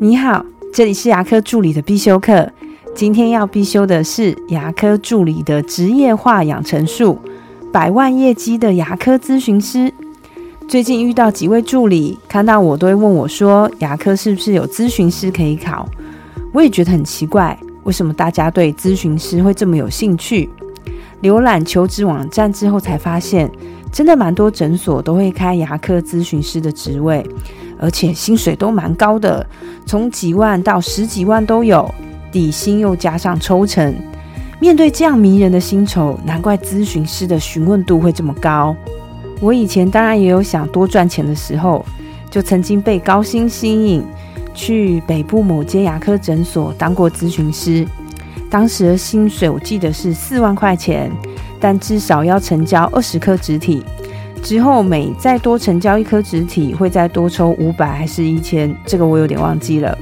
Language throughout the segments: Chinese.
你好，这里是牙科助理的必修课。今天要必修的是牙科助理的职业化养成术，百万业绩的牙科咨询师。最近遇到几位助理，看到我都会问我说：“牙科是不是有咨询师可以考？”我也觉得很奇怪，为什么大家对咨询师会这么有兴趣？浏览求职网站之后才发现，真的蛮多诊所都会开牙科咨询师的职位。而且薪水都蛮高的，从几万到十几万都有，底薪又加上抽成。面对这样迷人的薪酬，难怪咨询师的询问度会这么高。我以前当然也有想多赚钱的时候，就曾经被高薪吸引，去北部某间牙科诊所当过咨询师。当时的薪水我记得是四万块钱，但至少要成交二十颗植体。之后每再多成交一颗植体，会再多抽五百还是一千？这个我有点忘记了。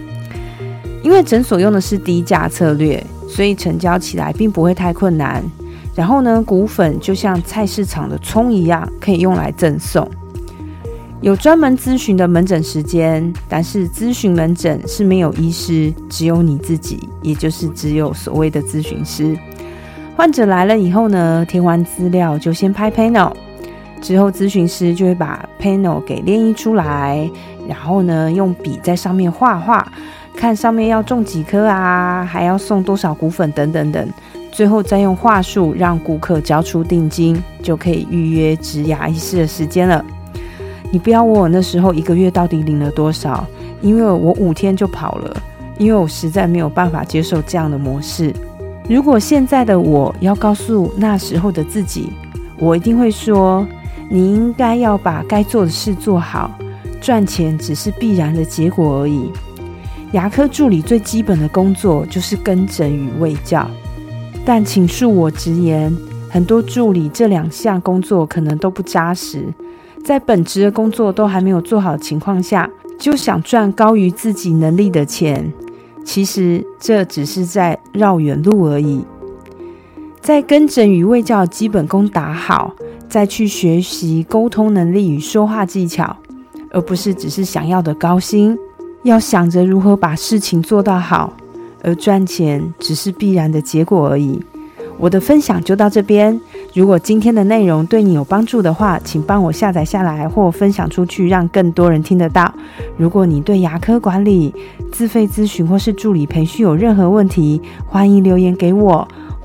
因为诊所用的是低价策略，所以成交起来并不会太困难。然后呢，骨粉就像菜市场的葱一样，可以用来赠送。有专门咨询的门诊时间，但是咨询门诊是没有医师，只有你自己，也就是只有所谓的咨询师。患者来了以后呢，填完资料就先拍 panel。之后，咨询师就会把 panel 给列印出来，然后呢，用笔在上面画画，看上面要种几颗啊，还要送多少骨粉等等等。最后再用话术让顾客交出定金，就可以预约植牙医师的时间了。你不要问我那时候一个月到底领了多少，因为我五天就跑了，因为我实在没有办法接受这样的模式。如果现在的我要告诉那时候的自己，我一定会说。你应该要把该做的事做好，赚钱只是必然的结果而已。牙科助理最基本的工作就是跟诊与喂教，但请恕我直言，很多助理这两项工作可能都不扎实，在本职的工作都还没有做好的情况下，就想赚高于自己能力的钱，其实这只是在绕远路而已。在跟诊与喂教基本功打好。再去学习沟通能力与说话技巧，而不是只是想要的高薪。要想着如何把事情做到好，而赚钱只是必然的结果而已。我的分享就到这边。如果今天的内容对你有帮助的话，请帮我下载下来或分享出去，让更多人听得到。如果你对牙科管理、自费咨询或是助理培训有任何问题，欢迎留言给我。